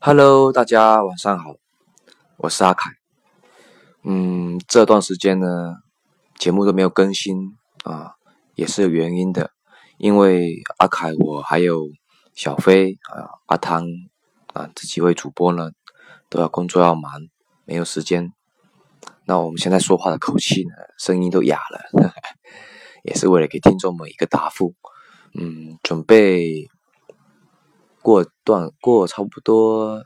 hello 大家晚上好我是阿凯。嗯这段时间呢节目都没有更新啊也是有原因的因为阿凯我还有小飞啊阿汤啊这几位主播呢都要工作要忙，没有时间。那我们现在说话的口气呢，声音都哑了，也是为了给听众们一个答复。嗯，准备过段过差不多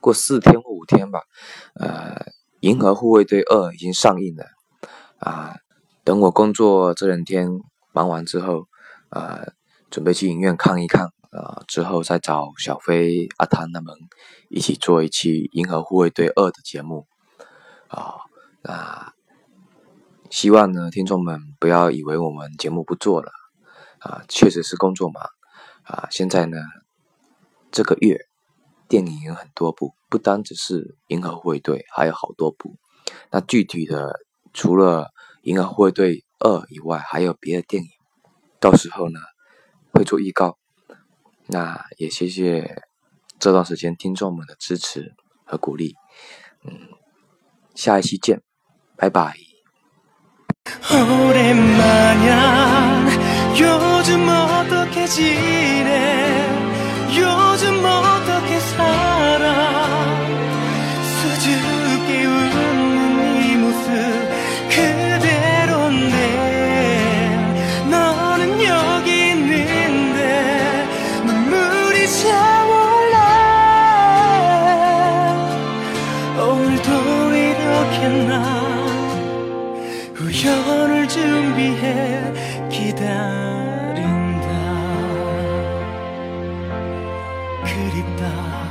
过四天或五天吧。呃，《银河护卫队二》已经上映了啊。等我工作这两天忙完之后，呃，准备去影院看一看啊，之后再找小飞、阿汤他们一起做一期《银河护卫队二》的节目啊。那希望呢，听众们不要以为我们节目不做了。啊，确实是工作忙啊！现在呢，这个月电影有很多部，不单只是《银河护卫队》，还有好多部。那具体的，除了《银河护卫队二》以外，还有别的电影。到时候呢，会做预告。那也谢谢这段时间听众们的支持和鼓励。嗯，下一期见，拜拜。 이렇게 나? 우연을 준비해 기다린다. 그립다